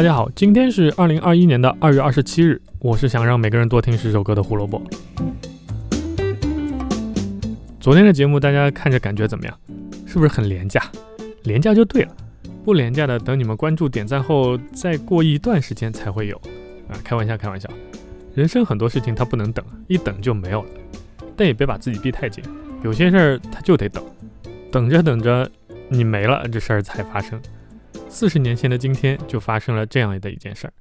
大家好，今天是二零二一年的二月二十七日。我是想让每个人多听十首歌的胡萝卜。昨天的节目大家看着感觉怎么样？是不是很廉价？廉价就对了，不廉价的等你们关注点赞后，再过一段时间才会有。啊，开玩笑，开玩笑。人生很多事情它不能等，一等就没有了。但也别把自己逼太紧，有些事儿它就得等，等着等着你没了，这事儿才发生。四十年前的今天，就发生了这样的一件事儿。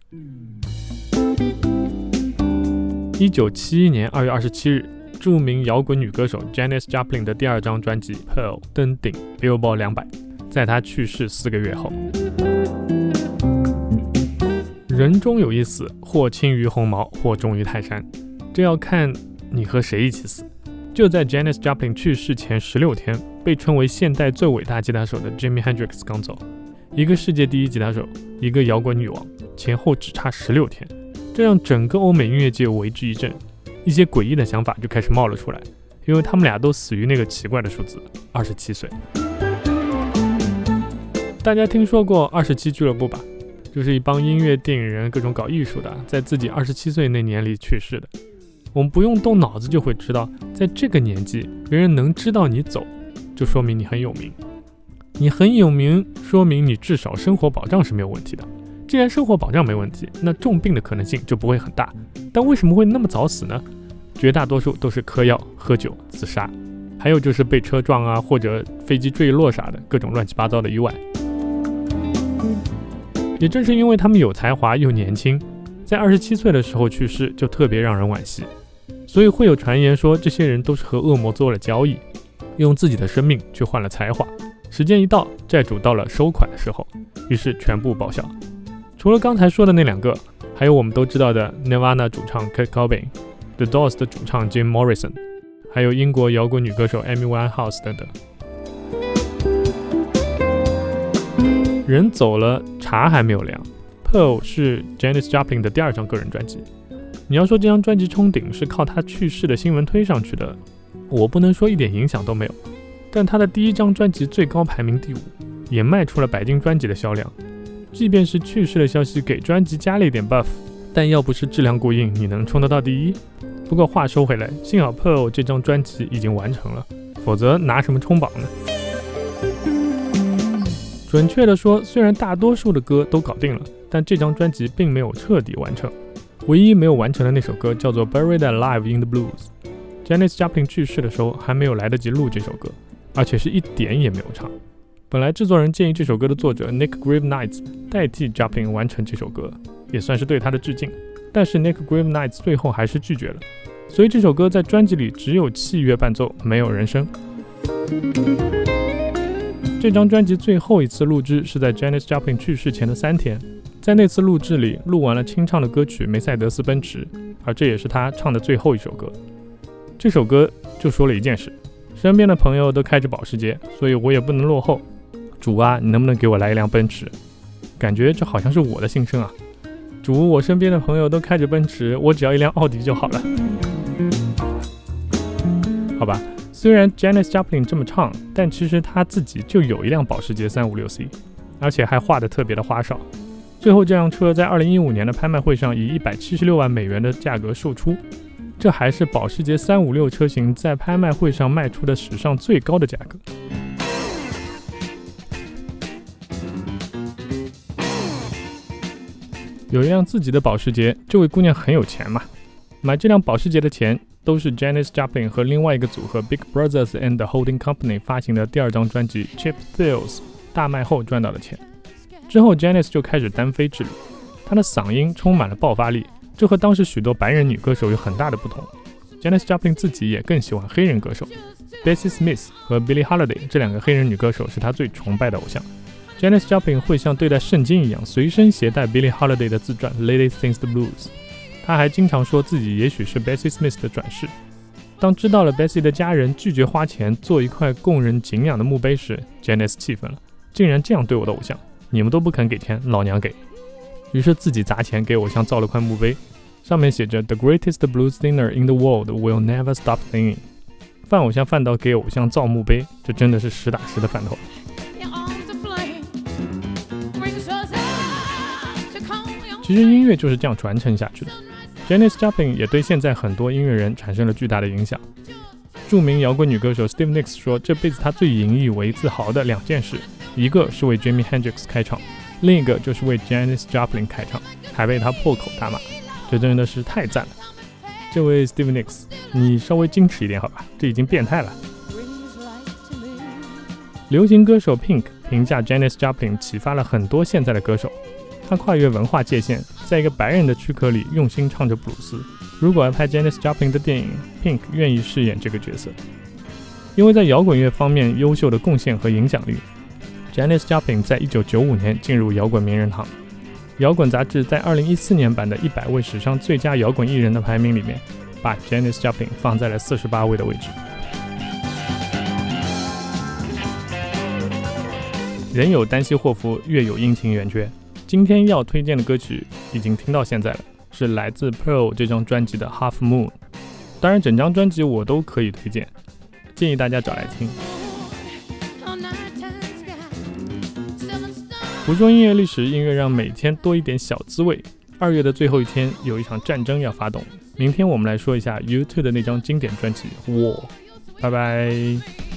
一九七一年二月二十七日，著名摇滚女歌手 Janis Joplin 的第二张专辑《Pearl》登顶 Billboard 两百。在她去世四个月后，人终有一死，或轻于鸿毛，或重于泰山，这要看你和谁一起死。就在 Janis Joplin 去世前十六天，被称为现代最伟大吉他手的 Jimi Hendrix 刚走。一个世界第一吉他手，一个摇滚女王，前后只差十六天，这让整个欧美音乐界为之一振。一些诡异的想法就开始冒了出来，因为他们俩都死于那个奇怪的数字——二十七岁。大家听说过二十七俱乐部吧？就是一帮音乐、电影人、各种搞艺术的，在自己二十七岁那年里去世的。我们不用动脑子就会知道，在这个年纪，别人能知道你走，就说明你很有名。你很有名，说明你至少生活保障是没有问题的。既然生活保障没问题，那重病的可能性就不会很大。但为什么会那么早死呢？绝大多数都是嗑药、喝酒、自杀，还有就是被车撞啊，或者飞机坠落啥的各种乱七八糟的意外。也正是因为他们有才华又年轻，在二十七岁的时候去世，就特别让人惋惜。所以会有传言说，这些人都是和恶魔做了交易，用自己的生命去换了才华。时间一到，债主到了收款的时候，于是全部报销。除了刚才说的那两个，还有我们都知道的 Nirvana 主唱 Kurt Cobain，The Doors 的主唱 Jim Morrison，还有英国摇滚女歌手 Amy Winehouse 等等。人走了，茶还没有凉。Pearl 是 Janis Joplin 的第二张个人专辑。你要说这张专辑冲顶是靠他去世的新闻推上去的，我不能说一点影响都没有。但他的第一张专辑最高排名第五，也卖出了白金专辑的销量。即便是去世的消息给专辑加了一点 buff，但要不是质量过硬，你能冲得到第一？不过话说回来，幸好 Pearl 这张专辑已经完成了，否则拿什么冲榜呢？准确的说，虽然大多数的歌都搞定了，但这张专辑并没有彻底完成。唯一没有完成的那首歌叫做《Buried Alive in the Blues》。Janis Joplin 去世的时候，还没有来得及录这首歌。而且是一点也没有唱。本来制作人建议这首歌的作者 Nick Gravenites 代替 Joplin 完成这首歌，也算是对他的致敬。但是 Nick Gravenites 最后还是拒绝了，所以这首歌在专辑里只有器乐伴奏，没有人声。这张专辑最后一次录制是在 Janis Joplin 去世前的三天，在那次录制里录完了清唱的歌曲《梅赛德斯奔驰》，而这也是他唱的最后一首歌。这首歌就说了一件事。身边的朋友都开着保时捷，所以我也不能落后。主啊，你能不能给我来一辆奔驰？感觉这好像是我的心声啊。主，我身边的朋友都开着奔驰，我只要一辆奥迪就好了。好吧，虽然 Janis Joplin 这么唱，但其实他自己就有一辆保时捷 356C，而且还画的特别的花哨。最后这辆车在2015年的拍卖会上以176万美元的价格售出。这还是保时捷三五六车型在拍卖会上卖出的史上最高的价格。有一辆自己的保时捷，这位姑娘很有钱嘛？买这辆保时捷的钱都是 Janis Joplin 和另外一个组合 Big Brothers and Holding Company 发行的第二张专辑 Cheap Thrills 大卖后赚到的钱。之后 Janis 就开始单飞之旅，她的嗓音充满了爆发力。这和当时许多白人女歌手有很大的不同。Janis Joplin 自己也更喜欢黑人歌手，Bessie Smith 和 Billie Holiday 这两个黑人女歌手是她最崇拜的偶像。Janis Joplin 会像对待圣经一样随身携带 Billie Holiday 的自传《Lady Sings the Blues》。她还经常说自己也许是 Bessie Smith 的转世。当知道了 Bessie 的家人拒绝花钱做一块供人敬仰的墓碑时，Janis 气愤了，竟然这样对我的偶像！你们都不肯给钱，老娘给。于是自己砸钱给偶像造了块墓碑。上面写着 "The greatest blues singer in the world will never stop singing"，犯偶像犯到给偶像造墓碑，这真的是实打实的饭头。其实音乐就是这样传承下去的。Janis Joplin 也对现在很多音乐人产生了巨大的影响。著名摇滚女歌手 Steve Nicks 说，这辈子她最引以为自豪的两件事，一个是为 Jimi Hendrix 开场，另一个就是为 Janis Joplin 开唱，还被她破口大骂。这真的是太赞了！这位 Steve Nicks，你稍微矜持一点好吧？这已经变态了。流行歌手 Pink 评价 Janis Joplin 启发了很多现在的歌手。他跨越文化界限，在一个白人的躯壳里用心唱着布鲁斯。如果要拍 Janis Joplin 的电影，Pink 愿意饰演这个角色，因为在摇滚乐方面优秀的贡献和影响力。Janis Joplin 在一九九五年进入摇滚名人堂，摇滚杂志在二零一四年版的一百位史上最佳摇滚艺人的排名里面，把 Janis Joplin 放在了四十八位的位置。人有旦夕祸福，月有阴晴圆缺。今天要推荐的歌曲已经听到现在了，是来自 Pearl 这张专辑的 Half Moon。当然，整张专辑我都可以推荐，建议大家找来听。不说音乐历史，音乐让每天多一点小滋味。二月的最后一天，有一场战争要发动。明天我们来说一下 YouTube 的那张经典专辑《War》。拜拜。